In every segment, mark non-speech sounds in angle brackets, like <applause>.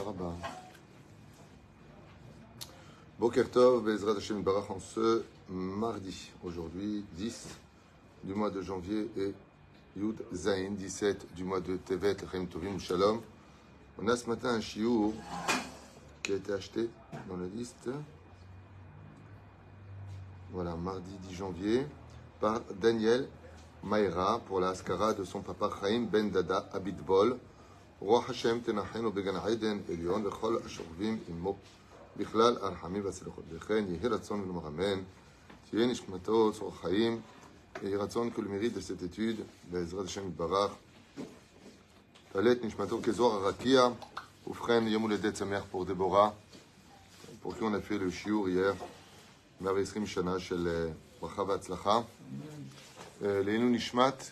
Todaraba. Boker Tov, Bezrat Hashem Barach en ce mardi, aujourd'hui 10 du mois de janvier et Yud Zain, 17 du mois de Tevet, Lechem Tovim Shalom. On a ce matin un chiour qui a été acheté dans la liste. Voilà, mardi 10 janvier, par Daniel Maïra pour la Askara de son papa Chaim Ben Dada Abitbol. רוח השם תנחנו בגן עדן עליון וכל השוכבים עמו בכלל הרחמים והסליחות. וכן יהי רצון ונאמר אמן, תהיה נשמתו צור חיים, יהי רצון כל מריד לשאת étude, בעזרת השם יתברך. תעלה את נשמתו כזוהר הרקיע, ובכן יום הולדת שמח פור דבורה, pour qui on a fait le shiur hier, 120 שנה של ברכה והצלחה. לעילוי נשמת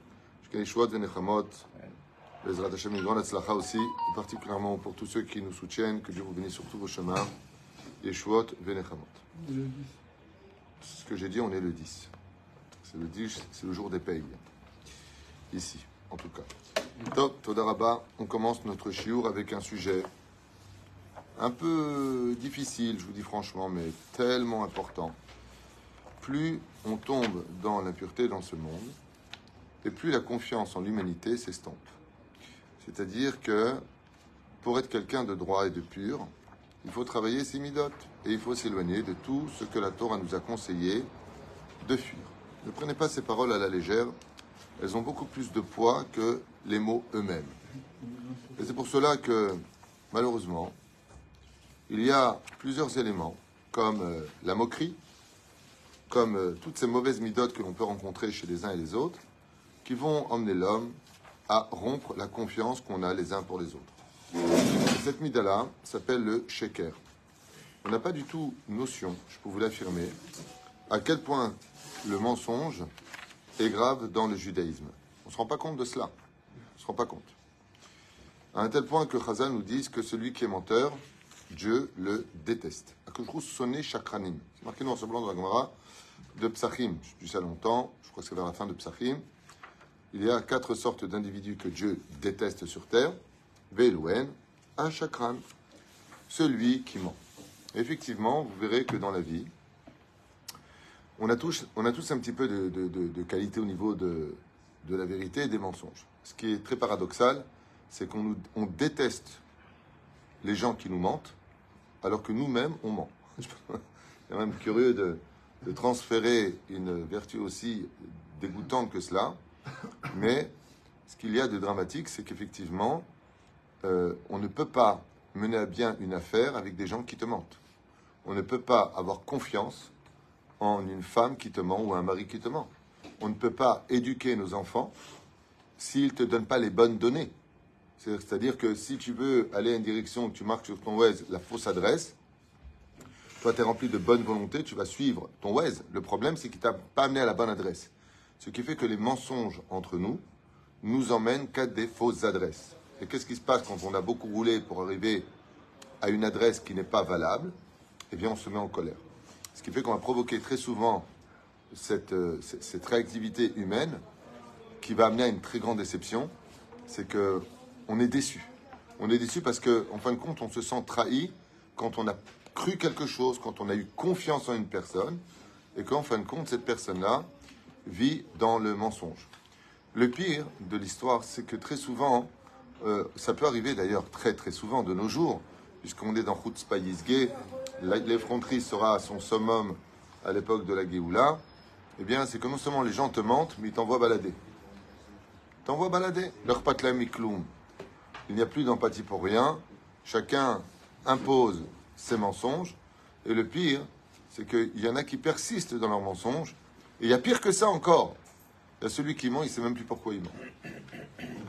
une grande Atzlacha aussi, particulièrement pour tous ceux qui nous soutiennent, que Dieu vous bénisse sur tous vos chemins. Yeshuot Venechamot. Ce que j'ai dit, on est le 10. C'est le 10, c'est le jour des payes. Ici, en tout cas. Top, Todaraba, on commence notre chiour avec un sujet un peu difficile, je vous dis franchement, mais tellement important. Plus on tombe dans l'impureté dans ce monde, et plus la confiance en l'humanité s'estompe. C'est-à-dire que pour être quelqu'un de droit et de pur, il faut travailler ses midotes et il faut s'éloigner de tout ce que la Torah nous a conseillé de fuir. Ne prenez pas ces paroles à la légère, elles ont beaucoup plus de poids que les mots eux-mêmes. Et c'est pour cela que, malheureusement, il y a plusieurs éléments, comme euh, la moquerie, comme euh, toutes ces mauvaises midotes que l'on peut rencontrer chez les uns et les autres, qui vont emmener l'homme à rompre la confiance qu'on a les uns pour les autres. Et cette mida-là s'appelle le sheker. On n'a pas du tout notion, je peux vous l'affirmer, à quel point le mensonge est grave dans le judaïsme. On ne se rend pas compte de cela. On ne se rend pas compte. À un tel point que Chazal nous dit que celui qui est menteur, Dieu le déteste. Akouchrous sonné chakranim. C'est marqué noir sur blanc dans la Gemara de Psachim. Je dis ça longtemps, je crois que c'est vers la fin de Psachim. Il y a quatre sortes d'individus que Dieu déteste sur terre. Velouen, un chakran, celui qui ment. Effectivement, vous verrez que dans la vie, on a tous, un petit peu de, qualité au niveau de, la vérité et des mensonges. Ce qui est très paradoxal, c'est qu'on déteste les gens qui nous mentent, alors que nous-mêmes, on ment. <laughs> C'est même curieux de transférer une vertu aussi dégoûtante que cela. Mais ce qu'il y a de dramatique, c'est qu'effectivement, euh, on ne peut pas mener à bien une affaire avec des gens qui te mentent. On ne peut pas avoir confiance en une femme qui te ment ou un mari qui te ment. On ne peut pas éduquer nos enfants s'ils ne te donnent pas les bonnes données. C'est- C'est-à-dire que si tu veux aller à une direction, tu marques sur ton Waze la fausse adresse, toi tu es rempli de bonne volonté, tu vas suivre ton Waze. Le problème, c'est qu'il t'a pas amené à la bonne adresse. Ce qui fait que les mensonges entre nous nous emmènent qu'à des fausses adresses. Et qu'est-ce qui se passe quand on a beaucoup roulé pour arriver à une adresse qui n'est pas valable? Eh bien, on se met en colère. Ce qui fait qu'on va provoquer très souvent cette, euh, cette réactivité humaine qui va amener à une très grande déception. C'est que on est déçu. On est déçu parce que, en fin de compte, on se sent trahi quand on a cru quelque chose, quand on a eu confiance en une personne, et qu'en fin de compte, cette personne-là vit dans le mensonge. Le pire de l'histoire, c'est que très souvent, euh, ça peut arriver d'ailleurs très très souvent de nos jours, puisqu'on est dans Chutzpah l'effronterie sera à son summum à l'époque de la Géoula, eh bien c'est que non seulement les gens te mentent, mais ils t'envoient balader. T'envoient balader. Leur patlam mikloum. Il n'y a plus d'empathie pour rien. Chacun impose ses mensonges. Et le pire, c'est qu'il y en a qui persistent dans leurs mensonges. Et il y a pire que ça encore. Il y a celui qui ment, il ne sait même plus pourquoi il ment.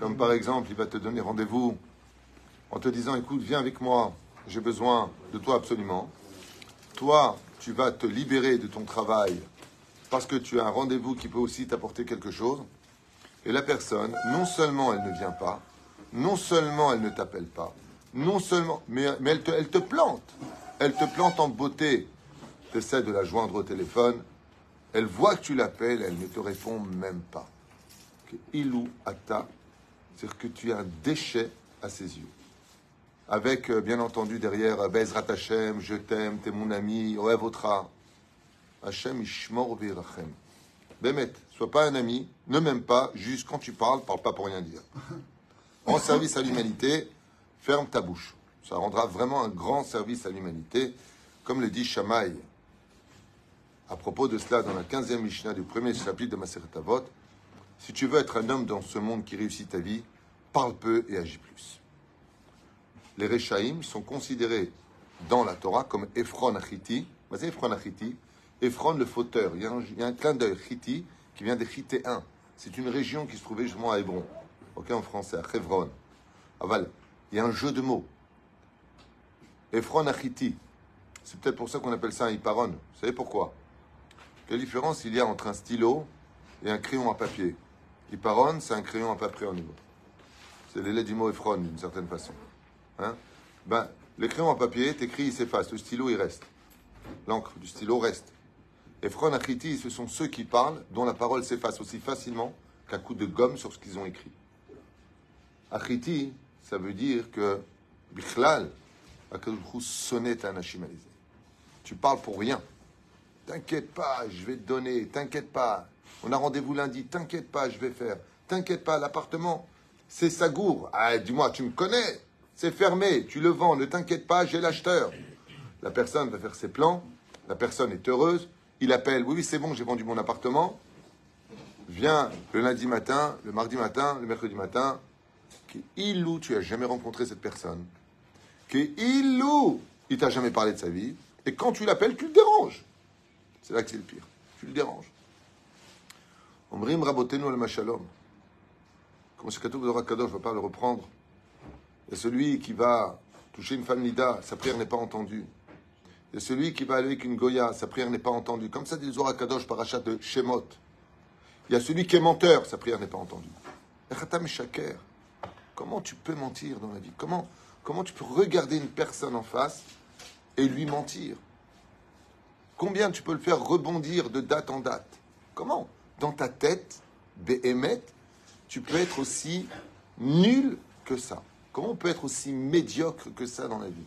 Comme par exemple, il va te donner rendez-vous en te disant, écoute, viens avec moi j'ai besoin de toi absolument. Toi, tu vas te libérer de ton travail parce que tu as un rendez-vous qui peut aussi t'apporter quelque chose. Et la personne, non seulement elle ne vient pas, non seulement elle ne t'appelle pas, non seulement, mais, elle, te, elle, te, plante. Elle te plante en beauté. Tu essaies de la joindre au téléphone. Elle voit que tu l'appelles, elle ne te répond même pas. Ilou ata, c'est-à-dire que tu es un déchet à ses yeux. Avec, euh, bien entendu, derrière, euh, Bezrat Hashem, je t'aime, t'es mon ami, Oevotra. Hashem ishmor virachem. Bémet, sois pas un ami, ne m'aime pas, juste quand tu parles, parle pas pour rien dire. <laughs> En service à l'humanité, ferme ta bouche. Ça rendra vraiment un grand service à l'humanité, comme le dit Shamaï. À propos de cela, dans la 15e Mishnah du premier chapitre de Maseret Avot, si tu veux être un homme dans ce monde qui réussit ta vie, parle peu et agis plus. Les Rechaïm sont considérés dans la Torah comme Ephron Achiti. Vas-y, Ephron Achiti. Ephron le fauteur. Il y a un, clin d'œil Chiti qui vient des Chitéens. C'est une région qui se trouvait justement à Hébron. Ok, en français, à Hebron. Aval. Il y a un jeu de mots. Ephron Achiti. C'est peut-être pour ça qu'on appelle ça un Hiparon. Vous savez pourquoi? Quelle différence il y a entre un stylo et un crayon à papier Hiparon, c'est un crayon à papier en niveau. C'est l'élève du mot Ephron, d'une certaine façon. Hein? Ben, les crayons à papier, t'écris, il s'efface. Le stylo, il reste. L'encre du stylo reste. Ephron, Achiti, ce sont ceux qui parlent, dont la parole s'efface aussi facilement qu'un coup de gomme sur ce qu'ils ont écrit. Achiti, ça veut dire que Bichlal, sonnet un Tu parles pour rien. T'inquiète pas, je vais te donner. T'inquiète pas. On a rendez-vous lundi. T'inquiète pas, je vais faire. T'inquiète pas, l'appartement, c'est Sagour. Ah, dis-moi, tu me connais. C'est fermé. Tu le vends. Ne t'inquiète pas, j'ai l'acheteur. La personne va faire ses plans. La personne est heureuse. Il appelle. Oui, oui, c'est bon, j'ai vendu mon appartement. Viens le lundi matin, le mardi matin, le mercredi matin. Ilou, tu as jamais rencontré cette personne. Que Ilou, il t'a jamais parlé de sa vie. Et quand tu l'appelles, tu le déranges. C'est là que c'est le pire. Tu le déranges. Omrim rabotenu al machalom. Comme c'est Katou je ne vais pas le reprendre? Il y a celui qui va toucher une femme nida, sa prière n'est pas entendue. Il y a celui qui va aller avec une goya, sa prière n'est pas entendue. Comme ça dit le Kadosh par achat de Shemot. Il y a celui qui est menteur, sa prière n'est pas entendue. Comment tu peux mentir dans la vie? Comment, comment tu peux regarder une personne en face et lui mentir? Combien tu peux le faire rebondir de date en date. Comment? Dans ta tête, Béhémet, tu peux être aussi nul que ça. Comment on peut être aussi médiocre que ça dans la vie?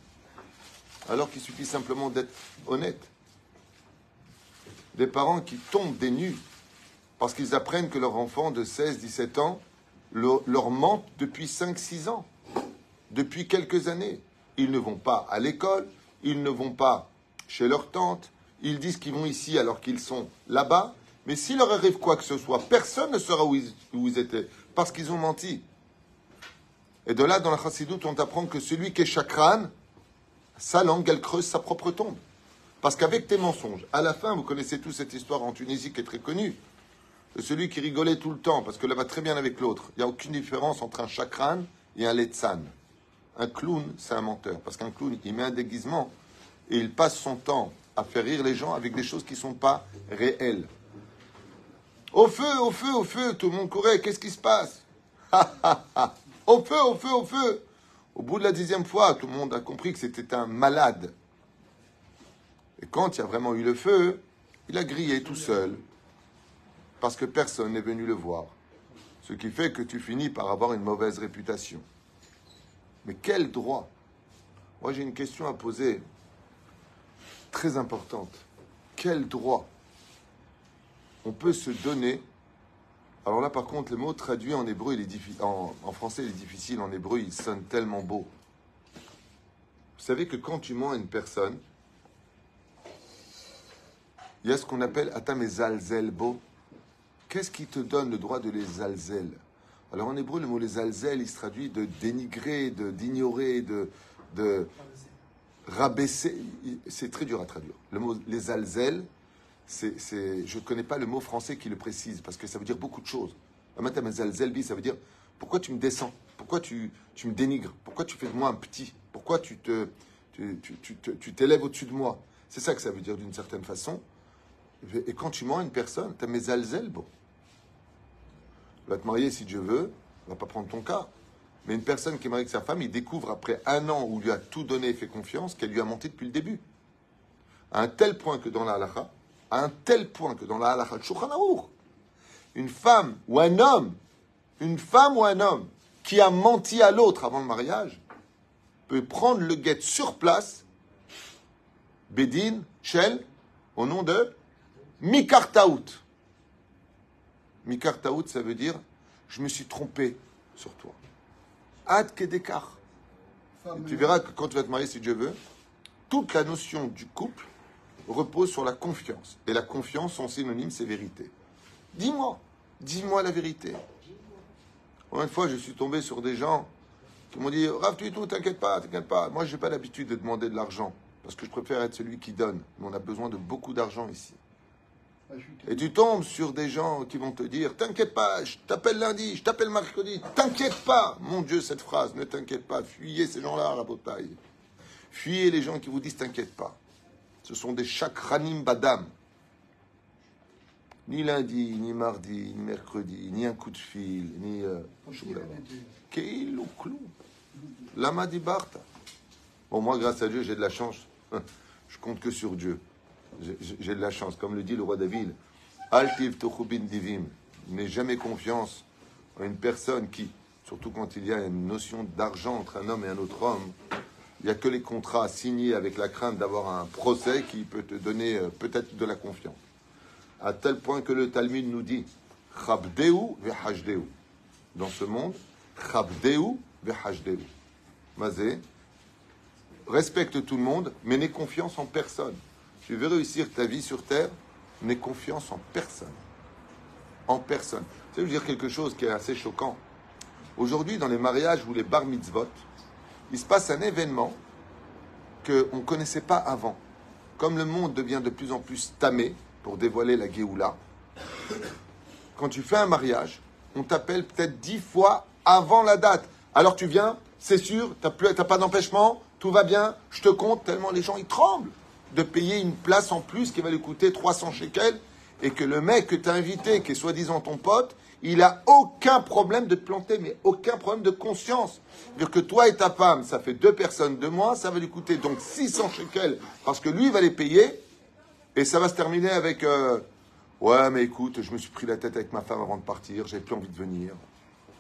Alors qu'il suffit simplement d'être honnête. Des parents qui tombent des nues parce qu'ils apprennent que leur enfant de 16-17 ans leur ment depuis 5-6 ans, depuis quelques années. Ils ne vont pas à l'école, ils ne vont pas chez leur tante, ils disent qu'ils vont ici alors qu'ils sont là-bas, mais s'il leur arrive quoi que ce soit, personne ne saura où ils, étaient, parce qu'ils ont menti. Et de là, dans la chassidoute, on apprend que celui qui est chakran, sa langue, elle creuse sa propre tombe. Parce qu'avec tes mensonges, à la fin, vous connaissez tous cette histoire en Tunisie qui est très connue, de celui qui rigolait tout le temps, parce que là va très bien avec l'autre. Il n'y a aucune différence entre un chakran et un letsan. Un clown, c'est un menteur, parce qu'un clown, il met un déguisement et il passe son temps à faire rire les gens avec des choses qui ne sont pas réelles. Au feu, au feu, au feu, tout le monde courait, qu'est-ce qui se passe? <laughs> Au feu, au feu, au feu Au bout de la dixième fois, tout le monde a compris que c'était un malade. Et quand il y a vraiment eu le feu, il a grillé tout seul, parce que personne n'est venu le voir. Ce qui fait que tu finis par avoir une mauvaise réputation. Mais quel droit? Moi j'ai une question à poser, très importante. Quel droit on peut se donner? Alors là, par contre, le mot traduit en hébreu, il est en, en, français, il est difficile. En hébreu, il sonne tellement beau. Vous savez que quand tu mens à une personne, il y a ce qu'on appelle atam bo. Qu'est-ce qui te donne le droit de les alzel Alors en hébreu, le mot les alzel, il se traduit de dénigrer, de d'ignorer, de, de rabaisser. C'est très dur à traduire. Le mot les alzel, c'est, je ne connais pas le mot français qui le précise, parce que ça veut dire beaucoup de choses. Zelbi, ça veut dire pourquoi tu me descends? Pourquoi tu, tu me dénigres? Pourquoi tu fais de moi un petit? Pourquoi tu te, Tu tu- tu tu t'élèves au-dessus de moi? C'est ça que ça veut dire d'une certaine façon. Et quand tu mens à une personne, tu as mes alzelles, bon. Tu vas te marier si Dieu veut, on va pas prendre ton cas. Mais une personne qui est mariée avec sa femme, il découvre après un an où il lui a tout donné et fait confiance qu'elle lui a menti depuis le début. À un tel point que dans la halakha, à un tel point que dans la halakha de une femme ou un homme, une femme ou un homme qui a menti à l'autre avant le mariage peut prendre le guet sur place, Bedin, Shell, au nom de Mikartaout. Mikartaout, ça veut dire je me suis trompé sur toi. Ad Kedekar. Tu verras que quand tu vas te marier, si Dieu veut, toute la notion du couple repose sur la confiance. Et la confiance, son synonyme, c'est vérité. Dis-moi, dis-moi la vérité. Une fois, je suis tombé sur des gens qui m'ont dit Rav, tu es tout, t'inquiète pas, t'inquiète pas. Moi, je n'ai pas l'habitude de demander de l'argent parce que je préfère être celui qui donne. Mais on a besoin de beaucoup d'argent ici. Et tu tombes sur des gens qui vont te dire T'inquiète pas, je t'appelle lundi, je t'appelle mercredi, t'inquiète pas. Mon Dieu, cette phrase, ne t'inquiète pas. Fuyez ces gens-là à la bataille. Fuyez les gens qui vous disent T'inquiète pas. Ce sont des chakranim badam. Ni lundi, ni mardi, ni mercredi, ni un coup de fil, ni. euh. Keil ou clou. Lama di Bartha. Bon, moi, grâce à Dieu, j'ai de la chance. <laughs> Je compte que sur Dieu. J'ai- de la chance. Comme le dit le roi David, Altiv tochubin divim. N'aie jamais confiance en une personne qui, surtout quand il y a une notion d'argent entre un homme et un autre homme, il n'y a que les contrats signés avec la crainte d'avoir un procès qui peut te donner euh, peut-être de la confiance. À tel point que le Talmud nous dit Chabdeu vehashdeu. Dans ce monde, Chabdeu vehashdeu. Mazé, respecte tout le monde, mais n'aie confiance en personne. Tu veux réussir ta vie sur terre, n'aie confiance en personne. En personne. Ça veut dire quelque chose qui est assez choquant. Aujourd'hui, dans les mariages ou les bar mitzvot, il se passe un événement qu'on ne connaissait pas avant. Comme le monde devient de plus en plus tamé pour dévoiler la Géoula, quand tu fais un mariage, on t'appelle peut-être dix fois avant la date. Alors tu viens, c'est sûr, tu n'as pas d'empêchement, tout va bien, je te compte, tellement les gens ils tremblent de payer une place en plus qui va lui coûter 300 shekels et que le mec que tu as invité, qui est soi-disant ton pote, il a aucun problème de te planter, mais aucun problème de conscience. C'est-à-dire que toi et ta femme, ça fait deux personnes de moins, ça va lui coûter donc 600 shekels parce que lui va les payer et ça va se terminer avec euh, Ouais, mais écoute, je me suis pris la tête avec ma femme avant de partir, j'avais plus envie de venir.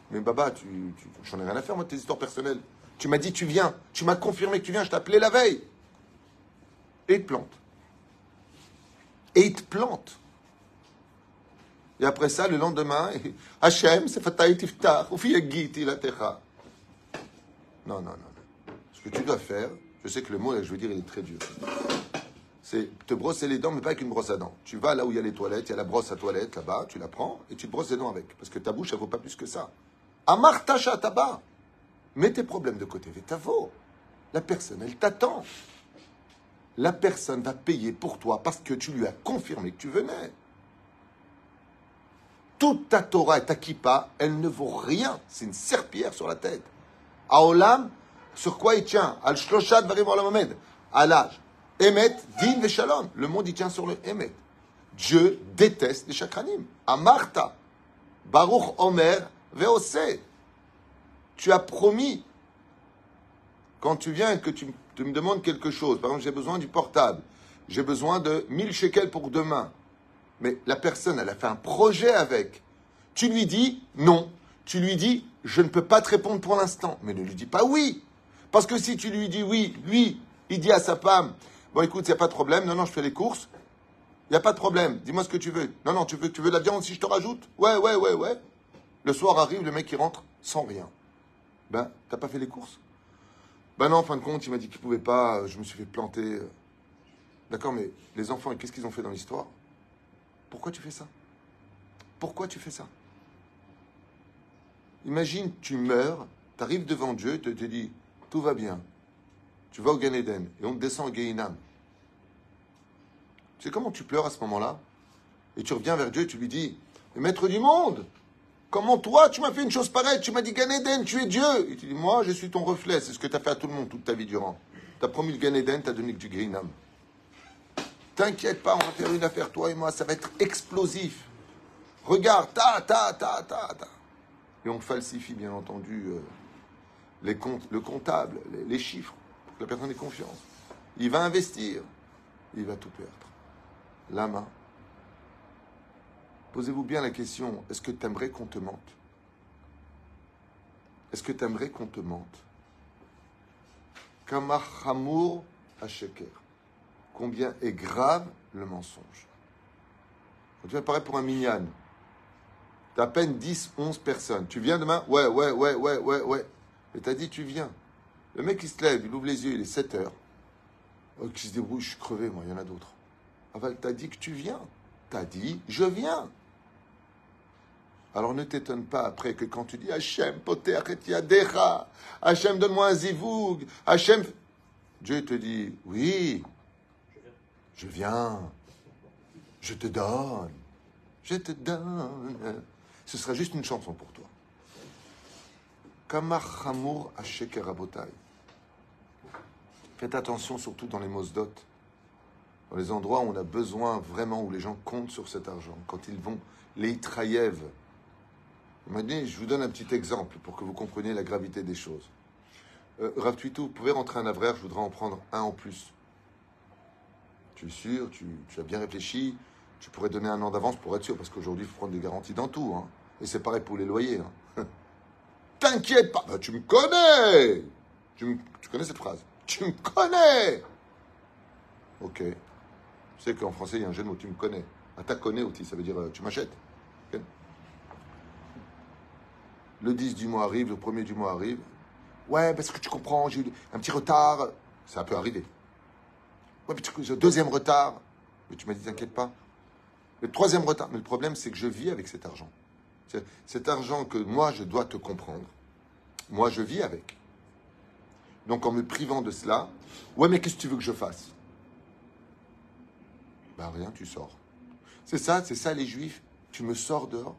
Mais Baba, tu, tu- j'en ai rien à faire, moi, tes histoires personnelles. Tu m'as dit, tu viens. Tu m'as confirmé que tu viens, je appelé la veille. Et il te plante. Et il te plante. Et après ça, le lendemain, <laughs> Hachem, c'est fataï tiftach, ou fiyagiti la techa. Non, non, non. Ce que tu dois faire, je sais que le mot, là, je veux dire, est très dur c'est te brosser les dents, mais pas avec une brosse à dents. Tu vas là où il y a les toilettes, il y a la brosse à toilette là-bas, tu la prends et tu brosses les dents avec. Parce que ta bouche, elle vaut pas plus que ça. Amar tacha tabac. Mets tes problèmes de côté, tavo. La personne, elle t'attend. La personne va payer pour toi parce que tu lui as confirmé que tu venais. Toute ta Torah et ta kippa, elle ne vaut rien. C'est une serpillière sur la tête. Aolam, sur quoi il tient? Al shloshat varim olam À l'âge. Emet, din veshalom. Le monde, il tient sur le Emet. Dieu déteste les chakranim. Amarta. Baruch Omer veose. Tu as promis. Quand tu viens et que tu, tu me demandes quelque chose, par exemple, j'ai besoin du portable, j'ai besoin de 1000 shekels pour demain. Mais la personne, elle a fait un projet avec. Tu lui dis non. Tu lui dis je ne peux pas te répondre pour l'instant. Mais ne lui dis pas oui. Parce que si tu lui dis oui, lui, il dit à sa femme Bon, écoute, il n'y a pas de problème. Non, non, je fais les courses. Il n'y a pas de problème. Dis-moi ce que tu veux. Non, non, tu veux, tu veux de la viande si je te rajoute? Ouais, ouais, ouais, ouais. Le soir arrive, le mec, il rentre sans rien. Ben, t'as pas fait les courses? Ben non, en fin de compte, il m'a dit qu'il pouvait pas. euh, Je me suis fait planter. euh. D'accord, mais les enfants, qu'est-ce qu'ils ont fait dans l'histoire? Pourquoi tu fais ça? Pourquoi tu fais ça? Imagine, tu meurs, tu arrives devant Dieu, tu te dis, tout va bien. Tu vas au Gan Eden et on te descend au Gehinam. Tu sais comment tu pleures à ce moment-là? Et tu reviens vers Dieu et tu lui dis, maître du monde, comment toi tu m'as fait une chose pareille? Tu m'as dit Gan Eden, tu es Dieu. Et tu dis, moi je suis ton reflet, c'est ce que tu as fait à tout le monde toute ta vie durant. T'as promis le Gan Eden, t'as donné que du Greenham. T'inquiète pas, on va faire une affaire, toi et moi, ça va être explosif. Regarde, ta, ta, ta, ta, ta. Et on falsifie, bien entendu, euh, les comptes, le comptable, les, les chiffres, pour que la personne ait confiance. Il va investir, il va tout perdre. Lama, posez-vous bien la question, est-ce que tu aimerais qu'on te mente? Est-ce que tu aimerais qu'on te mente? Kamachamour Sheker. Combien est grave le mensonge? Quand tu vas paraître pour un minyan, tu à peine 10, 11 personnes. Tu viens demain? Ouais, ouais, ouais, ouais, ouais, ouais. Et tu as dit, tu viens. Le mec, il se lève, il ouvre les yeux, il est 7 heures. Oh, qui se débrouille, je suis crevé, moi, il y en a d'autres. Aval, t'as dit que tu viens? T'as dit, je viens. Alors ne t'étonne pas après que quand tu dis Hachem, poter Dera, Hachem, donne-moi un zivoug, Hachem. Dieu te dit, oui, je viens, je te donne, je te donne. Ce sera juste une chanson pour toi. Kamar Hamour. Faites attention surtout dans les Mosdot, dans les endroits où on a besoin vraiment, où les gens comptent sur cet argent, quand ils vont, les Je vous donne un petit exemple pour que vous compreniez la gravité des choses. Euh, Rav vous pouvez rentrer un avraire, je voudrais en prendre un en plus. Tu es sûr, tu, as bien réfléchi, tu pourrais donner un an d'avance pour être sûr, parce qu'aujourd'hui, il faut prendre des garanties dans tout. Hein. Et c'est pareil pour les loyers. Hein. <laughs> T'inquiète pas, bah, tu me connais tu, connais cette phrase Tu me connais Ok. Tu sais qu'en français, il y a un jeune mot, tu me connais. Ah, t'as connais aussi, ça veut dire euh, tu m'achètes. Le 10 du mois arrive, le premier du mois arrive. Ouais, parce que tu comprends, j'ai eu un petit retard. Ça peut arriver. Ouais, mais le deuxième retard. Mais tu m'as dit, t'inquiète pas. Le troisième retard. Mais le problème, c'est que je vis avec cet argent. Cet argent que moi, je dois te comprendre. Moi, je vis avec. Donc, en me privant de cela, ouais, mais qu'est-ce que tu veux que je fasse? Ben rien, tu sors. C'est ça, c'est ça les juifs. Tu me sors dehors.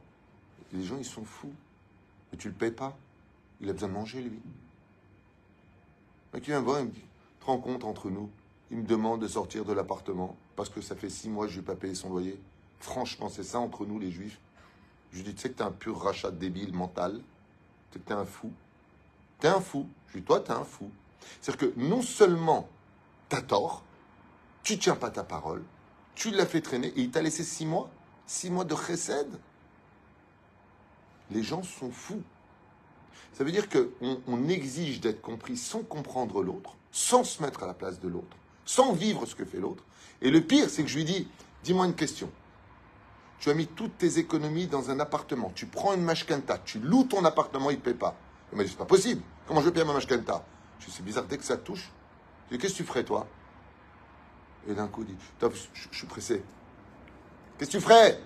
Les gens, ils sont fous. Mais tu le payes pas. Il a besoin de manger, lui. Mais qui vient voir, il me dit, te compte entre nous, il me demande de sortir de l'appartement parce que ça fait six mois que je n'ai pas payé son loyer. Franchement, c'est ça entre nous, les juifs. Je lui dis, tu sais que tu es un pur rachat débile mental. Tu sais que tu es un fou. Tu es un fou. Je lui dis, toi, tu es un fou. C'est-à-dire que non seulement tu as tort, tu tiens pas ta parole, tu l'as fait traîner et il t'a laissé six mois. Six mois de chesed. Les gens sont fous. Ça veut dire qu'on on exige d'être compris sans comprendre l'autre, sans se mettre à la place de l'autre, sans vivre ce que fait l'autre. Et le pire, c'est que je lui dis, dis-moi une question. Tu as mis toutes tes économies dans un appartement. Tu prends une mashkenta, tu loues ton appartement, il ne paie pas. Il m'a dit, c'est pas possible. Comment je payer ma mashkenta? Je dis, c'est bizarre, dès que ça touche. Qu'est-ce que tu ferais, toi? Et d'un coup, il dit, je suis pressé. Qu'est-ce que tu ferais?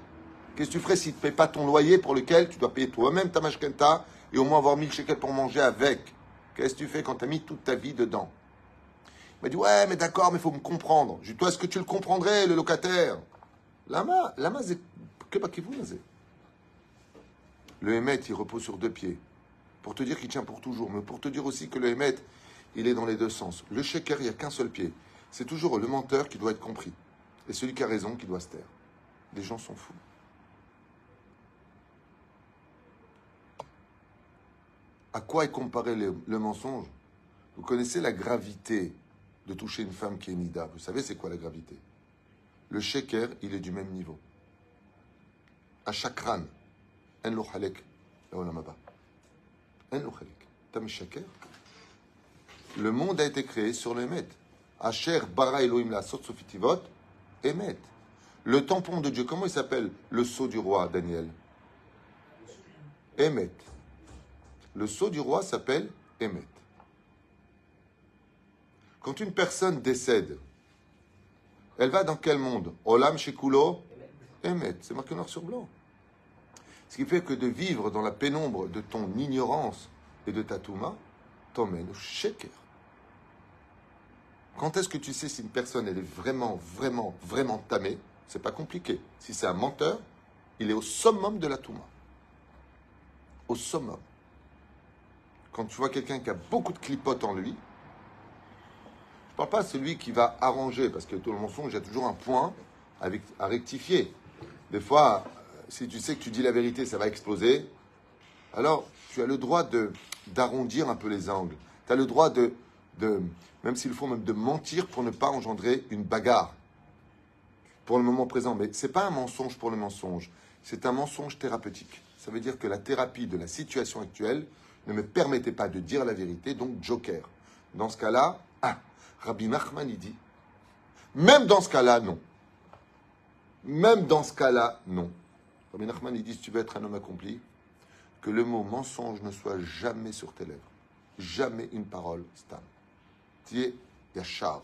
Qu'est-ce que tu ferais s'il ne te paye pas ton loyer pour lequel tu dois payer toi-même ta mashkenta et au moins avoir 1000 shekels pour manger avec? Qu'est-ce que tu fais quand tu as mis toute ta vie dedans? Il m'a dit Ouais, mais d'accord, mais il faut me comprendre. Je dit Toi, est-ce que tu le comprendrais, le locataire? Lama, lama, que pas qui vous Le Hémet, il repose sur deux pieds. Pour te dire qu'il tient pour toujours, mais pour te dire aussi que le Hémet, il est dans les deux sens. Le sheker, il n'y a qu'un seul pied. C'est toujours le menteur qui doit être compris. Et celui qui a raison qui doit se taire. Les gens sont fous. À quoi est comparé le, mensonge Vous connaissez la gravité de toucher une femme qui est nida. Vous savez c'est quoi la gravité Le sheker, il est du même niveau. À chakran, en lo en lo Tam sheker. Le monde a été créé sur le Emet. Asher bara Elohim la sot sofitivot, Emet. Le tampon de Dieu, comment il s'appelle le sceau du roi, Daniel Emet. Le sceau du roi s'appelle Emet. Quand une personne décède, elle va dans quel monde? Olam Shekulo? Emet. C'est marqué noir sur blanc. Ce qui fait que de vivre dans la pénombre de ton ignorance et de ta touma t'emmène au sheker. Quand est-ce que tu sais si une personne elle est vraiment, vraiment, vraiment tamée? C'est pas compliqué. Si c'est un menteur, il est au summum de la touma. Au summum quand tu vois quelqu'un qui a beaucoup de clipotes en lui, parle pas de celui qui va arranger, parce que tout le mensonge, il y a toujours un point à rectifier. Des fois, euh, si tu sais que tu dis la vérité, ça va exploser, alors tu as le droit de d'arrondir un peu les angles. Tu as le droit de, de même s'il faut même de mentir pour ne pas engendrer une bagarre pour le moment présent. Mais c'est pas un mensonge pour le mensonge, c'est un mensonge thérapeutique. Ça veut dire que la thérapie de la situation actuelle ne me permettait pas de dire la vérité, donc joker. Dans ce cas-là, ah, Rabbi Nachman, il dit, même dans ce cas-là, non. Même dans ce cas-là, non. Rabbi Nachman, il dit, si tu veux être un homme accompli, que le mot mensonge ne soit jamais sur tes lèvres. Jamais une parole stam. Tu es yachar.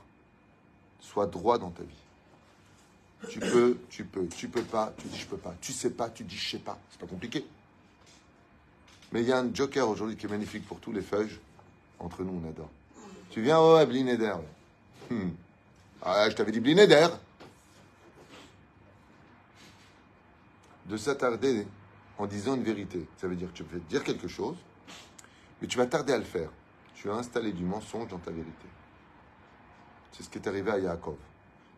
Sois droit dans ta vie. Tu peux, tu peux, tu peux pas, tu dis je peux pas. Tu sais pas, tu dis je sais pas. C'est pas compliqué. Mais il y a un joker aujourd'hui qui est magnifique pour tous les feuilles. Entre nous, on adore. Tu viens, oh, Blinéder. Hmm. Ah, je t'avais dit Blinéder. De s'attarder en disant une vérité. Ça veut dire que tu peux dire quelque chose, mais tu vas tarder à le faire. Tu as installé du mensonge dans ta vérité. C'est ce qui est arrivé à Yaakov.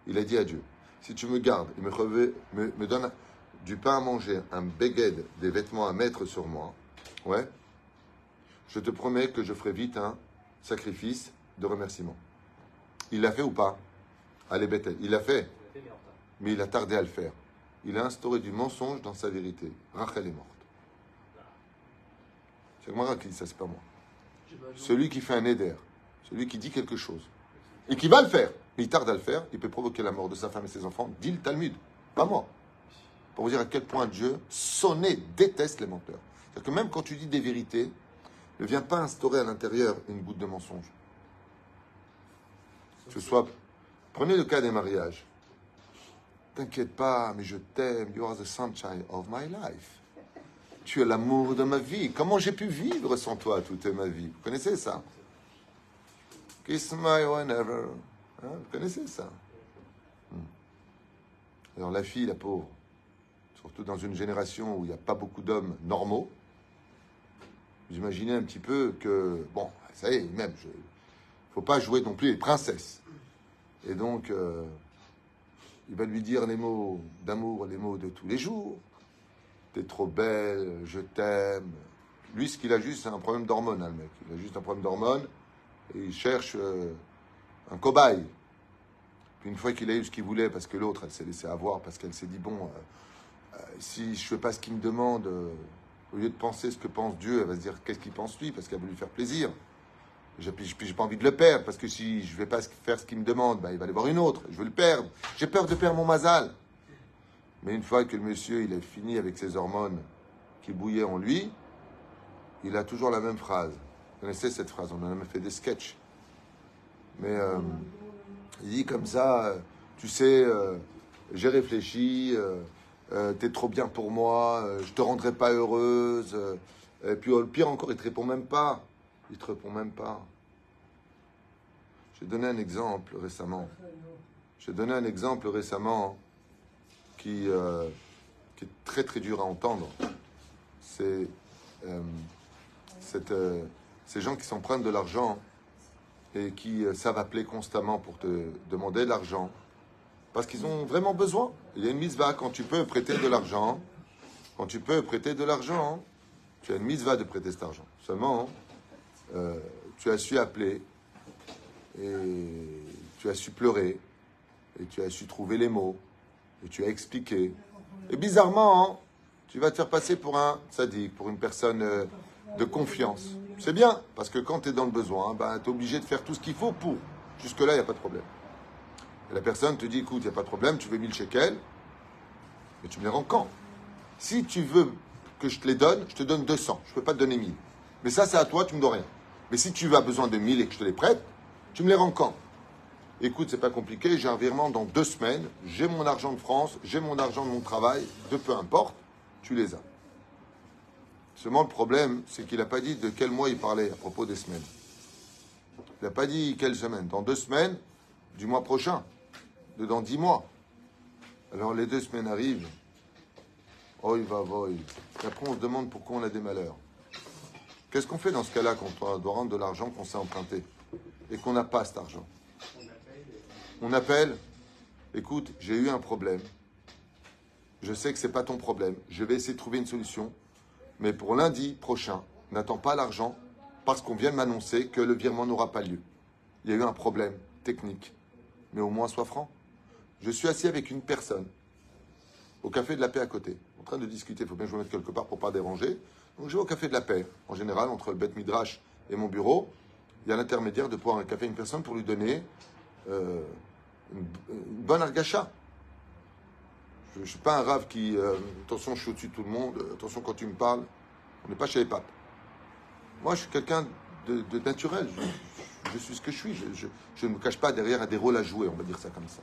Il a dit à Dieu, si tu me gardes et me, me, me donnes du pain à manger, un beged, des vêtements à mettre sur moi, ouais, je te promets que je ferai vite un sacrifice de remerciement. Il l'a fait ou pas? Allez, Bethel. Il l'a fait, mais il a tardé à le faire. Il a instauré du mensonge dans sa vérité. Rachel est morte. C'est Gemara qui dit ça, c'est pas moi. Celui qui fait un éder, celui qui dit quelque chose, et qui va le faire, mais il tarde à le faire, il peut provoquer la mort de sa femme et ses enfants, dit le Talmud, pas moi. Pour vous dire à quel point Dieu, sonné, déteste les menteurs. Que même quand tu dis des vérités, ne viens pas instaurer à l'intérieur une goutte de mensonge. Que soit, prenez le cas des mariages. T'inquiète pas, mais je t'aime, you are the sunshine of my life. Tu es l'amour de ma vie. Comment j'ai pu vivre sans toi toute ma vie? Vous connaissez ça? Kiss my whenever. Hein, vous connaissez ça? Hmm. Alors la fille, la pauvre, surtout dans une génération où il n'y a pas beaucoup d'hommes normaux, vous imaginez un petit peu que, bon, ça y est, même, il ne faut pas jouer non plus les princesses. Et donc, euh, il va lui dire les mots d'amour, les mots de tous les jours. T'es trop belle, je t'aime. Lui, ce qu'il a juste, c'est un problème d'hormones, hein, le mec. Il a juste un problème d'hormones et il cherche euh, un cobaye. Puis une fois qu'il a eu ce qu'il voulait, parce que l'autre, elle s'est laissée avoir, parce qu'elle s'est dit, bon, euh, si je fais pas ce qu'il me demande, au lieu de penser ce que pense Dieu, elle va se dire qu'est-ce qu'il pense lui, parce qu'elle veut lui faire plaisir. Puis j'ai pas envie de le perdre, parce que si je vais pas faire ce qu'il me demande, ben, il va aller voir une autre. Je veux le perdre. J'ai peur de perdre mon mazal. Mais une fois que le monsieur il est fini avec ses hormones qui bouillaient en lui, il a toujours la même phrase. Vous connaissez cette phrase On en a même fait des sketchs. Mais euh, il dit comme ça, euh, tu sais, euh, j'ai réfléchi, euh, t'es trop bien pour moi, euh, je te rendrai pas heureuse. euh, et puis oh, le pire encore, il te répond même pas. Il te répond même pas. J'ai donné un exemple récemment. J'ai donné un exemple récemment qui, euh, qui est très très dur à entendre. C'est ces gens qui s'empruntent de l'argent et qui savent appeler constamment pour te demander de l'argent parce qu'ils ont vraiment besoin. Il y a une mitzvah quand tu peux prêter de l'argent. Quand tu peux prêter de l'argent, tu as une mitzvah de prêter cet argent. Seulement, euh, tu as su appeler et tu as su pleurer et tu as su trouver les mots et tu as expliqué. Et bizarrement, tu vas te faire passer pour un sadique, pour une personne euh, de confiance. C'est bien, parce que quand tu es dans le besoin, ben, tu es obligé de faire tout ce qu'il faut pour. Jusque-là, il n'y a pas de problème. Et la personne te dit, écoute, il n'y a pas de problème, tu veux 1000 shekels, mais tu me les rends quand? Si tu veux que je te les donne, je te donne 200. Je ne peux pas te donner 1000. Mais ça, c'est à toi, tu me dois rien. Mais si tu as besoin de 1000 et que je te les prête, tu me les rends quand? Écoute, c'est pas compliqué, j'ai un virement dans deux semaines, j'ai mon argent de France, j'ai mon argent de mon travail, de peu importe, tu les as. Seulement, le problème, c'est qu'il n'a pas dit de quel mois il parlait à propos des semaines. Il n'a pas dit quelle semaine. Dans deux semaines, du mois prochain, de dans dix mois. Alors les deux semaines arrivent. Il va. Et après, on se demande pourquoi on a des malheurs. Qu'est-ce qu'on fait dans ce cas-là quand on doit rendre de l'argent qu'on s'est emprunté et qu'on n'a pas cet argent? On appelle, écoute, j'ai eu un problème. Je sais que ce n'est pas ton problème. Je vais essayer de trouver une solution. Mais pour lundi prochain, n'attends pas l'argent parce qu'on vient de m'annoncer que le virement n'aura pas lieu. Il y a eu un problème technique. Mais au moins, sois franc. Je suis assis avec une personne au café de la paix à côté, en train de discuter. Il faut bien que je me mette quelque part pour pas déranger. Donc je vais au café de la paix. En général, entre le Bet Midrash et mon bureau, il y a l'intermédiaire de pouvoir un café à une personne pour lui donner euh, une, bonne argacha. Je ne suis pas un rave qui. euh, attention, je suis au-dessus de tout le monde. euh, attention, quand tu me parles, on n'est pas chez les papes. Moi, je suis quelqu'un de, naturel. Je, suis ce que je suis. Je ne me cache pas derrière des rôles à jouer, on va dire ça comme ça.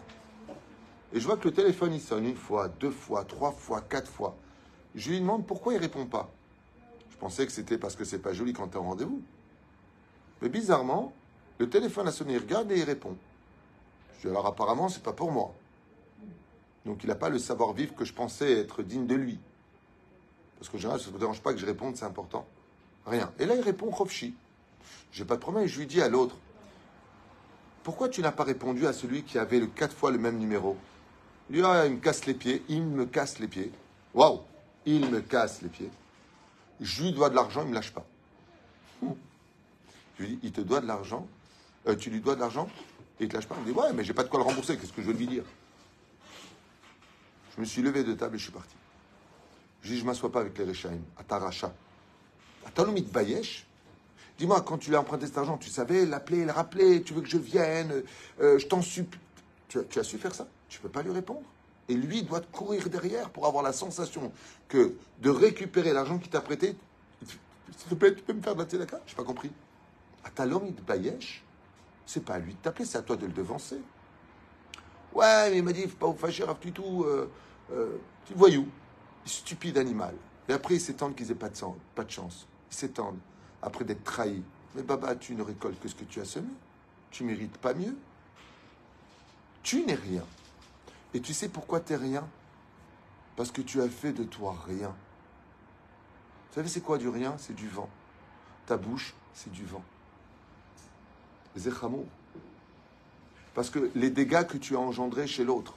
Et je vois que le téléphone, il sonne une fois, deux fois, trois fois, quatre fois. Je lui demande pourquoi il répond pas. Je pensais que c'était parce que c'est pas joli quand tu es en rendez-vous. Mais bizarrement, le téléphone a sonné, il regarde et il répond. Je dis alors apparemment, c'est pas pour moi. Donc il n'a pas le savoir-vivre que je pensais être digne de lui. Parce qu'en général, ça ne me dérange pas que je réponde, c'est important. Rien. Et là, il répond Khofshi. J'ai pas de problème. Et je lui dis à l'autre Pourquoi tu n'as pas répondu à celui qui avait le quatre fois le même numéro? Lui, ah, il me casse les pieds. Il me casse les pieds. Waouh Il me casse les pieds. Je lui dois de l'argent, il ne me lâche pas. Je lui Il te doit de l'argent Euh, Tu lui dois de l'argent Et il te lâche pas. Il me dit Ouais, mais j'ai pas de quoi le rembourser. Qu'est-ce que je veux lui dire? Je me suis levé de table et je suis parti. Je dis Je m'assois pas avec les Rechaim, à Taracha. À Talomit Bayesh Dis-moi, quand tu lui as emprunté cet argent, tu savais l'appeler, le rappeler, tu veux que je vienne, euh, je t'en supplie. Tu as su faire ça? Tu peux pas lui répondre. Et lui doit te courir derrière pour avoir la sensation que de récupérer l'argent qu'il t'a prêté. Tu peux me faire de la tzedaka? Je n'ai pas compris. À Talomit Bayesh, c'est pas à lui de t'appeler, c'est à toi de le devancer. Ouais, mais il m'a dit, faut pas vous fâcher, Rav Tutou, euh, euh, voyou, stupide animal. Et après, ils s'étendent qu'ils aient pas de, pas de chance. Ils s'étendent après d'être trahis. Mais Baba, tu ne récoltes que ce que tu as semé. Tu mérites pas mieux. Tu n'es rien. Et tu sais pourquoi tu n'es rien? Parce que tu as fait de toi rien. Vous savez, c'est quoi du rien? C'est du vent. Ta bouche, c'est du vent. Zechamour. Parce que les dégâts que tu as engendrés chez l'autre,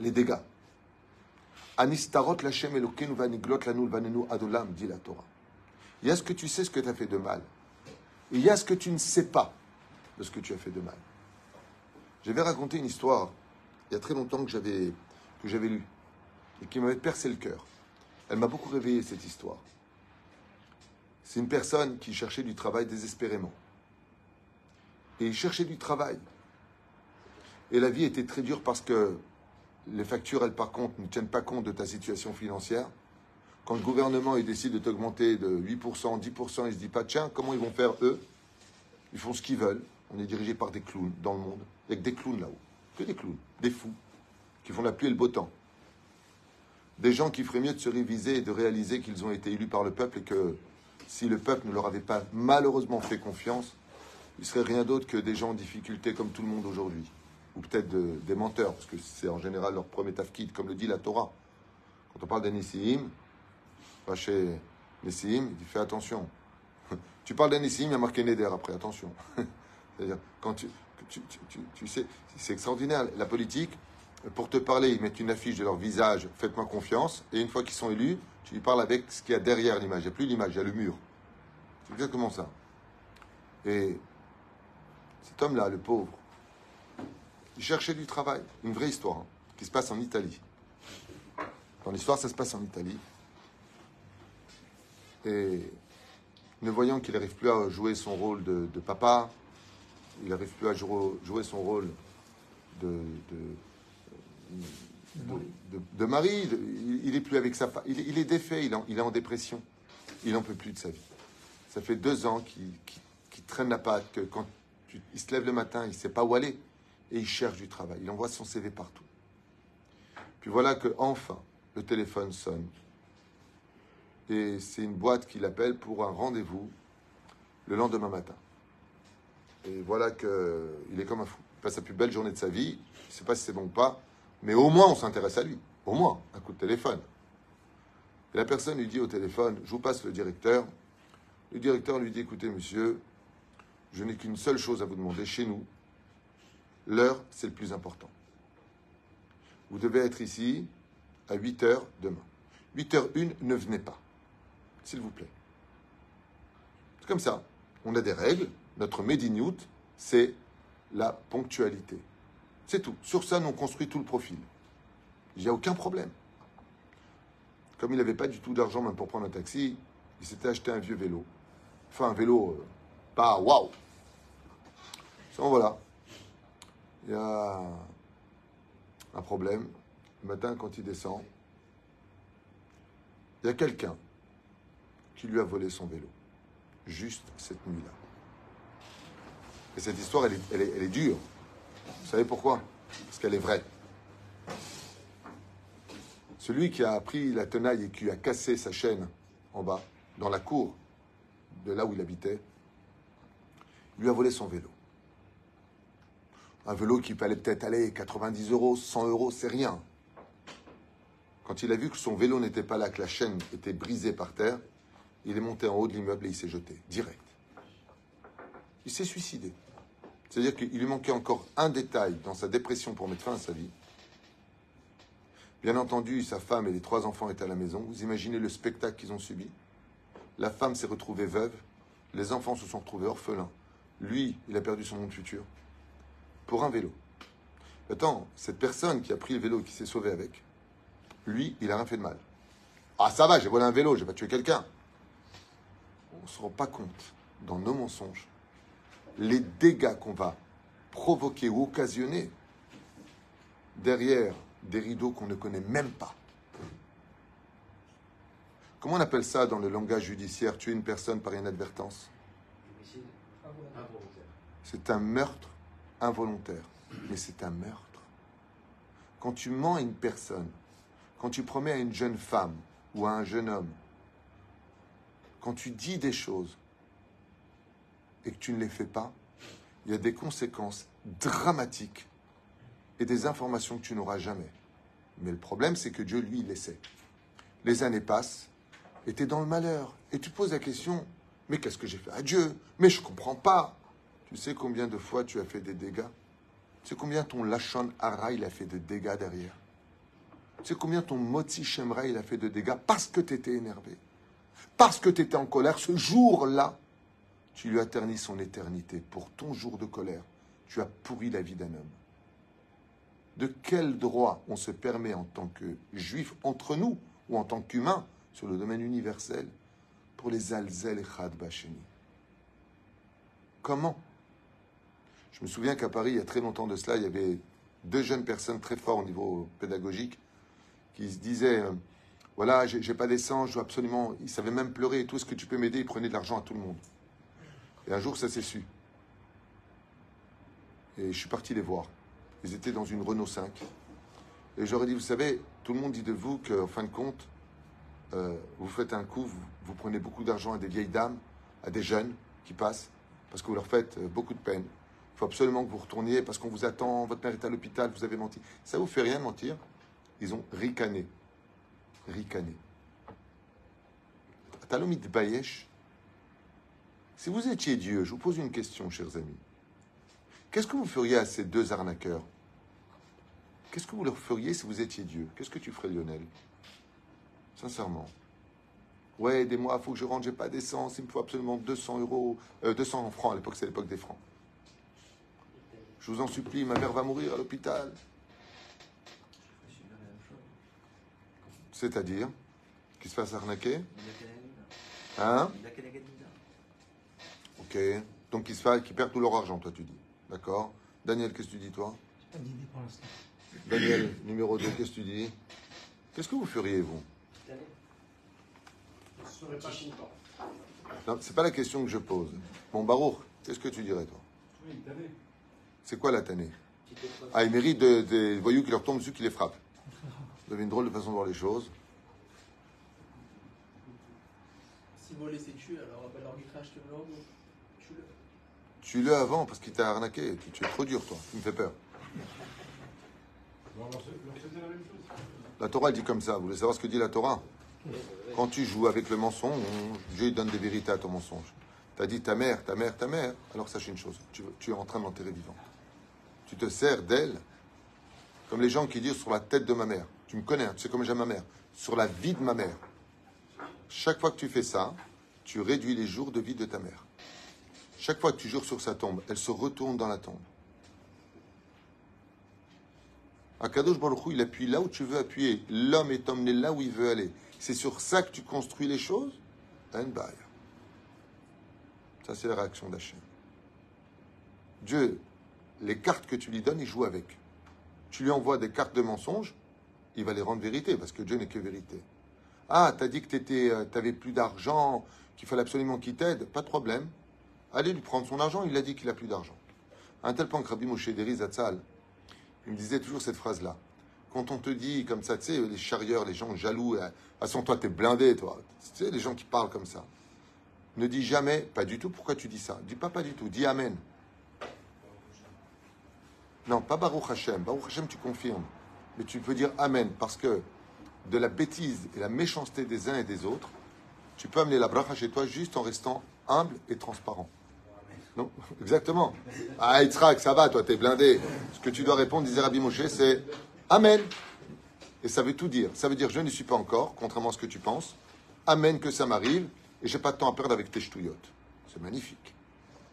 les dégâts. Anistarot Lachem Elokeinu vaniglot lanu vanenu adolam, dit la Torah. Il y a ce que tu sais, ce que tu as fait de mal. Et il y a ce que tu ne sais pas de ce que tu as fait de mal. J'avais raconté une histoire il y a très longtemps que j'avais que j'avais lue et qui m'avait percé le cœur. Elle m'a beaucoup réveillé cette histoire. C'est une personne qui cherchait du travail désespérément. Et il cherchait du travail. Et la vie était très dure parce que les factures, elles, par contre, ne tiennent pas compte de ta situation financière. Quand le gouvernement il décide de t'augmenter de 8%, 10%, il se dit pas, tiens, comment ils vont faire eux? Ils font ce qu'ils veulent. On est dirigé par des clowns dans le monde. Il des clowns là-haut. Que des clowns, des fous, qui font la pluie et le beau temps. Des gens qui feraient mieux de se réviser et de réaliser qu'ils ont été élus par le peuple et que si le peuple ne leur avait pas malheureusement fait confiance, ils seraient rien d'autre que des gens en difficulté comme tout le monde aujourd'hui. Ou peut-être de- des menteurs, parce que c'est en général leur premier tafkid, comme le dit la Torah. Quand on parle d'un Nissim, va chez Nissim, il dit fais attention. <laughs> Tu parles d'un il y a marqué Neder après, attention. <laughs> C'est-à-dire, quand tu, tu, sais, c'est extraordinaire. La politique, pour te parler, ils mettent une affiche de leur visage, faites-moi confiance, et une fois qu'ils sont élus, tu lui parles avec ce qu'il y a derrière l'image. Il n'y a plus l'image, il y a le mur. C'est exactement ça. Et cet homme-là, le pauvre, il cherchait du travail. Une vraie histoire, hein, qui se passe en Italie. Dans l'histoire, ça se passe en Italie. Et ne voyant qu'il n'arrive plus à jouer son rôle de papa, il n'arrive plus à jouer, son rôle de, de, de, mari, il n'est plus avec sa femme, il, est- il est défait, il est en, il est en dépression, il n'en peut plus de sa vie. Ça fait deux ans qu'il traîne la patte, que quand tu- il se lève le matin, il ne sait pas où aller, et il cherche du travail, il envoie son CV partout. Puis voilà que enfin le téléphone sonne, et c'est une boîte qui l'appelle pour un rendez-vous le lendemain matin. Et voilà qu'il est comme un fou. Il passe la plus belle journée de sa vie. Il ne sait pas si c'est bon ou pas. Mais au moins, on s'intéresse à lui. Au moins, un coup de téléphone. Et la personne lui dit au téléphone, je vous passe le directeur. Le directeur lui dit, écoutez, monsieur, je n'ai qu'une seule chose à vous demander chez nous. L'heure, c'est le plus important. Vous devez être ici à 8 heures demain. 8 heures 1, ne venez pas. S'il vous plaît. C'est comme ça. On a des règles. Notre Mediniout, c'est la ponctualité. C'est tout. Sur ça, nous on construit tout le profil. Il n'y a aucun problème. Comme il n'avait pas du tout d'argent même pour prendre un taxi, il s'était acheté un vieux vélo. Enfin, un vélo euh, pas waouh. Donc voilà. Il y a un problème. Le matin, quand il descend, il y a quelqu'un qui lui a volé son vélo. Juste cette nuit-là. Et cette histoire, elle est, dure. Vous savez pourquoi? Parce qu'elle est vraie. Celui qui a pris la tenaille et qui a cassé sa chaîne en bas, dans la cour de là où il habitait, lui a volé son vélo. Un vélo qui fallait peut-être aller 90 euros, 100 euros, c'est rien. Quand il a vu que son vélo n'était pas là, que la chaîne était brisée par terre, il est monté en haut de l'immeuble et il s'est jeté, direct. Il s'est suicidé. C'est-à-dire qu'il lui manquait encore un détail dans sa dépression pour mettre fin à sa vie. Bien entendu, sa femme et les trois enfants étaient à la maison. Vous imaginez le spectacle qu'ils ont subi? La femme s'est retrouvée veuve, les enfants se sont retrouvés orphelins. Lui, il a perdu son monde futur pour un vélo. Attends, cette personne qui a pris le vélo et qui s'est sauvé avec, lui, il a rien fait de mal. Ah, ça va, j'ai volé un vélo, j'ai pas tué quelqu'un. On ne se rend pas compte, dans nos mensonges, les dégâts qu'on va provoquer ou occasionner derrière des rideaux qu'on ne connaît même pas. Comment on appelle ça dans le langage judiciaire, tuer une personne par inadvertance? C'est un meurtre involontaire, mais c'est un meurtre. Quand tu mens à une personne, quand tu promets à une jeune femme ou à un jeune homme, quand tu dis des choses et que tu ne les fais pas, il y a des conséquences dramatiques et des informations que tu n'auras jamais. Mais le problème, c'est que Dieu, lui, il les sait. Les années passent et tu es dans le malheur. Et tu poses la question, mais qu'est-ce que j'ai fait à Dieu? Mais je ne comprends pas. Tu sais combien de fois tu as fait des dégâts? Tu sais combien ton Lachon Hara, a fait de dégâts derrière? Tu sais combien ton Moti Shemra, a fait de dégâts parce que tu étais énervé? Parce que tu étais en colère. Ce jour-là, tu lui as terni son éternité. Pour ton jour de colère, tu as pourri la vie d'un homme. De quel droit on se permet en tant que juif entre nous ou en tant qu'humain sur le domaine universel pour les alzel et Comment? Je me souviens qu'à Paris, il y a très longtemps de cela, il y avait deux jeunes personnes très fortes au niveau pédagogique qui se disaient euh, voilà, j'ai pas d'essence, je dois absolument. Ils savaient même pleurer et tout. Est-ce que tu peux m'aider? Ils prenaient de l'argent à tout le monde. Et un jour, ça s'est su. Et je suis parti les voir. Ils étaient dans une Renault 5. Et j'aurais dit, vous savez, tout le monde dit de vous qu'en fin de compte, euh, vous faites un coup, vous, prenez beaucoup d'argent à des vieilles dames, à des jeunes qui passent, parce que vous leur faites euh, beaucoup de peine. Il faut absolument que vous retourniez parce qu'on vous attend, votre mère est à l'hôpital, vous avez menti. Ça vous fait rien de mentir Ils ont ricané. Ricané. Talomit Bayesh, si vous étiez Dieu, je vous pose une question, chers amis. Qu'est-ce que vous feriez à ces deux arnaqueurs? Qu'est-ce que vous leur feriez si vous étiez Dieu? Qu'est-ce que tu ferais, Lionel? Sincèrement. Ouais, aidez-moi, il faut que je rentre, j'ai pas d'essence, il me faut absolument 200 euros, euh, 200 francs, à l'époque, c'est l'époque des francs. Je vous en supplie, ma mère va mourir à l'hôpital. C'est-à-dire qu'il se fasse arnaquer? Hein? Ok. Donc qu'ils se fassent, perdent tout leur argent, toi, tu dis. D'accord Daniel, qu'est-ce que tu dis, toi Pas d'idée pour l'instant. Daniel, numéro 2, qu'est-ce que tu dis Qu'est-ce que vous feriez, vous Je serais pas content. Non, c'est pas la question que je pose. Bon, Baruch, qu'est-ce que tu dirais, toi Oui, t'as vu. C'est quoi la tannée Ah, ils méritent de- des voyous qui leur tombent dessus, qui les frappent. <laughs> Vous avez une drôle de façon de voir les choses. Si voler c'est tuer, alors bah, l'arbitrage te l'ordre, tue-le. Tue-le avant parce qu'il t'a arnaqué. Tu, tu es trop dur, toi. Tu me fais peur. La même chose. La Torah elle dit comme ça. Vous voulez savoir ce que dit la Torah Quand tu joues avec le mensonge, Dieu donne des vérités à ton mensonge. Tu as dit ta mère, ta mère, ta mère. Alors sache une chose. Tu, tu es en train de l'enterrer vivant. Tu tu te sers d'elle comme les gens qui disent sur la tête de ma mère. Tu me connais, hein, tu sais comment j'aime ma mère. Sur la vie de ma mère. Chaque fois que tu fais ça, tu réduis les jours de vie de ta mère. Chaque fois que tu jures sur sa tombe, elle se retourne dans la tombe. Akadosh Baruch Hu, il appuie là où tu veux appuyer. L'homme est emmené là où il veut aller. C'est sur ça que tu construis les choses? Ça, c'est la réaction d'Hachem. Dieu, les cartes que tu lui donnes, il joue avec. Tu lui envoies des cartes de mensonges, il va les rendre vérité, parce que Dieu n'est que vérité. Ah, t'as dit que tu n'avais plus d'argent, qu'il fallait absolument qu'il t'aide, pas de problème. Allez lui prendre son argent, il a dit qu'il a plus d'argent. À un tel point que Rabbi Moshe Deri Zatzal, il me disait toujours cette phrase-là. Quand on te dit comme ça, tu sais, les charrieurs, les gens jaloux, à façon, toi, t'es blindé, toi. Tu sais, les gens qui parlent comme ça. Ne dis jamais, pas du tout, pourquoi tu dis ça? Dis pas pas du tout, dis Amen. Non, pas Baruch Hashem. Baruch Hashem, tu confirmes. Mais tu peux dire Amen, parce que de la bêtise et la méchanceté des uns et des autres, tu peux amener la bracha chez toi juste en restant humble et transparent. Non, exactement. Ah, Yitzhak, ça va, toi, t'es blindé. Ce que tu dois répondre, disait Rabbi Moshe, c'est Amen. Et ça veut tout dire. Ça veut dire, je ne suis pas encore, contrairement à ce que tu penses. Amen, que ça m'arrive, et j'ai pas de temps à perdre avec tes ch'touillottes. C'est magnifique.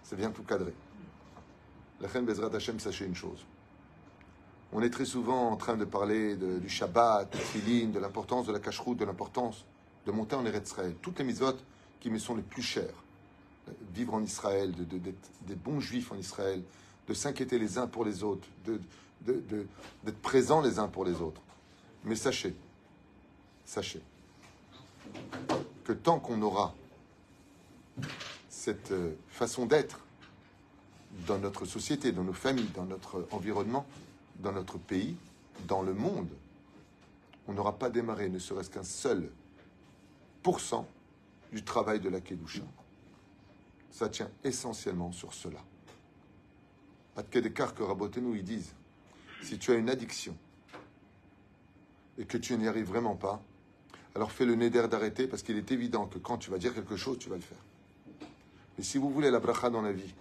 C'est bien tout cadré. La reine Bezrat Hashem, sachez une chose. On est très souvent en train de parler de- du Shabbat, du de l'importance de la cacheroute, de l'importance de monter en Eretz. Toutes les mitzvot qui me sont les plus chères. Vivre en Israël, de- d'être des bons juifs en Israël, de s'inquiéter les uns pour les autres, de- d'être présents les uns pour les autres. Mais sachez, sachez, que tant qu'on aura cette euh, façon d'être dans notre société, dans nos familles, dans notre environnement, dans notre pays, dans le monde, on n'aura pas démarré ne serait-ce qu'un seul pourcent du travail de la Kedusha. Ça tient essentiellement sur cela. À Kedekar que Rabotenu, ils disent, si tu as une addiction et que tu n'y arrives vraiment pas, alors fais le neder d'arrêter parce qu'il est évident que quand tu vas dire quelque chose, tu vas le faire. Mais si vous voulez la bracha dans la vie,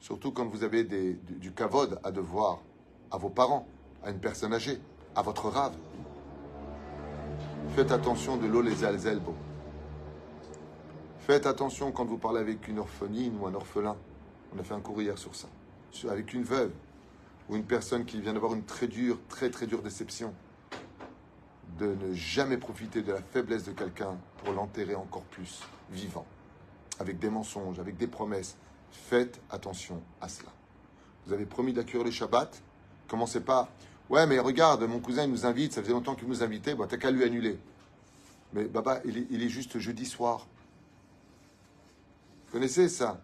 surtout quand vous avez du, du kavod à devoir à vos parents, à une personne âgée, à votre rave, faites attention de l'eau les alzelbo. Faites attention quand vous parlez avec une orpheline ou un orphelin. On a fait un cours hier sur ça. Avec une veuve ou une personne qui vient d'avoir une très dure, très très dure déception. De ne jamais profiter de la faiblesse de quelqu'un pour l'enterrer encore plus vivant. Avec des mensonges, avec des promesses. Faites attention à cela. Vous avez promis d'accueillir le Shabbat. Commencez pas. Ouais, mais regarde, mon cousin il nous invite, ça faisait longtemps qu'il nous invitait, bon, t'as qu'à lui annuler. Mais Baba, il est juste jeudi soir. Connaissez ça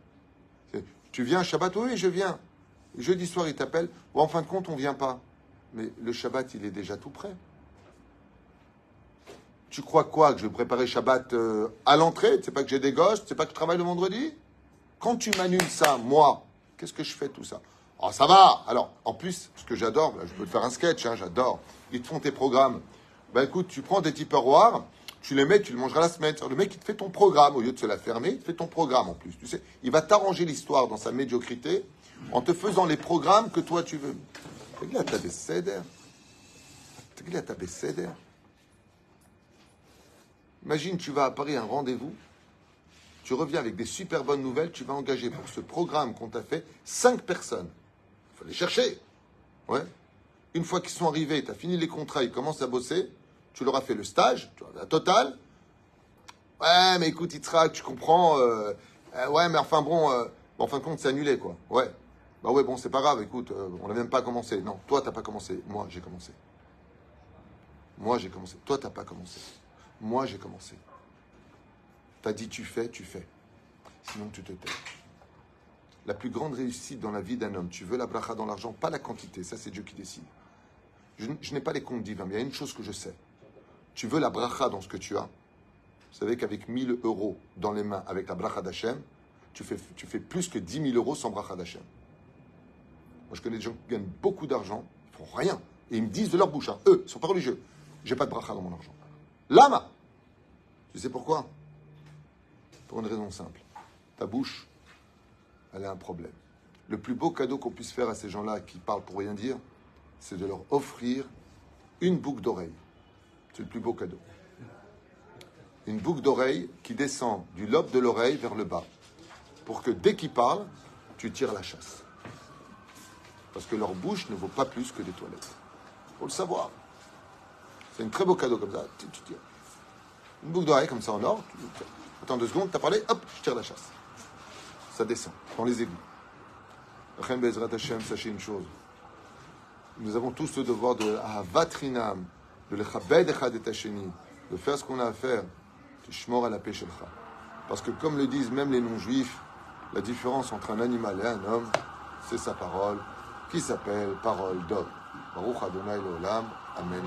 Tu viens Shabbat? Oui, je viens. Jeudi soir, il t'appelle. Ou en fin de compte, on vient pas. Mais le Shabbat, il est déjà tout prêt. Tu crois quoi Que je vais préparer Shabbat euh, à l'entrée? Tu sais pas que j'ai des gosses Tu sais pas que je travaille le vendredi? Quand tu m'annules ça, moi, qu'est-ce que je fais tout ça? Oh, ça va Alors, en plus, ce que j'adore, là, je peux te faire un sketch, hein, j'adore. Ils te font tes programmes. Ben écoute, tu prends des tupperwares, tu les mets, tu le mangeras la semaine. Le mec, il te fait ton programme, au lieu de se la fermer, il te fait ton programme en plus. Tu sais, il va t'arranger l'histoire dans sa médiocrité en te faisant les programmes que toi tu veux. Imagine, tu vas à Paris un rendez-vous, tu reviens avec des super bonnes nouvelles, tu vas engager pour ce programme qu'on t'a fait cinq personnes. Il faut les chercher. Ouais. Une fois qu'ils sont arrivés, tu as fini les contrats, ils commencent à bosser, tu leur as fait le stage, la totale. Ouais, mais écoute, Yitzhak, tu comprends. euh, euh, ouais, mais enfin bon, euh, bon, en fin de compte, c'est annulé, quoi. Ouais. Bah ouais, bon, c'est pas grave, écoute, on n'a même pas commencé. Non, toi, t'as pas commencé. Moi, j'ai commencé. Moi, j'ai commencé. Toi, t'as pas commencé. Moi, j'ai commencé. T'as dit tu fais, tu fais. Sinon, tu te tais. La plus grande réussite dans la vie d'un homme, tu veux la bracha dans l'argent, pas la quantité, ça c'est Dieu qui décide. Je, je n'ai pas les comptes divins, mais il y a une chose que je sais. Tu veux la bracha dans ce que tu as. Vous savez qu'avec 1000 euros dans les mains, avec la bracha d'Hachem, tu fais, tu fais plus que 10 000 euros sans bracha d'Hachem. Moi, je connais des gens qui gagnent beaucoup d'argent, ils font rien. Et ils me disent de leur bouche, hein, eux, ils sont pas religieux. J'ai pas de bracha dans mon argent. Lama Tu sais pourquoi? Pour une raison simple. Ta bouche, elle a un problème. Le plus beau cadeau qu'on puisse faire à ces gens-là qui parlent pour rien dire, c'est de leur offrir une boucle d'oreille. C'est le plus beau cadeau. Une boucle d'oreille qui descend du lobe de l'oreille vers le bas. Pour que dès qu'ils parlent, tu tires la chasse. Parce que leur bouche ne vaut pas plus que des toilettes. faut le savoir. C'est un très beau cadeau comme ça. Tu, tires. Une boucle d'oreille comme ça en or. Attends deux secondes, t'as parlé, hop, je tire la chasse. Ça descend dans les égouts. Sachez une chose. Nous avons tous le devoir de avatrinam, de de faire ce qu'on a à faire. À la. Parce que comme le disent même les non-juifs, la différence entre un animal et un homme, c'est sa parole, qui s'appelle parole d'homme. Baruch Adonai ve Amen.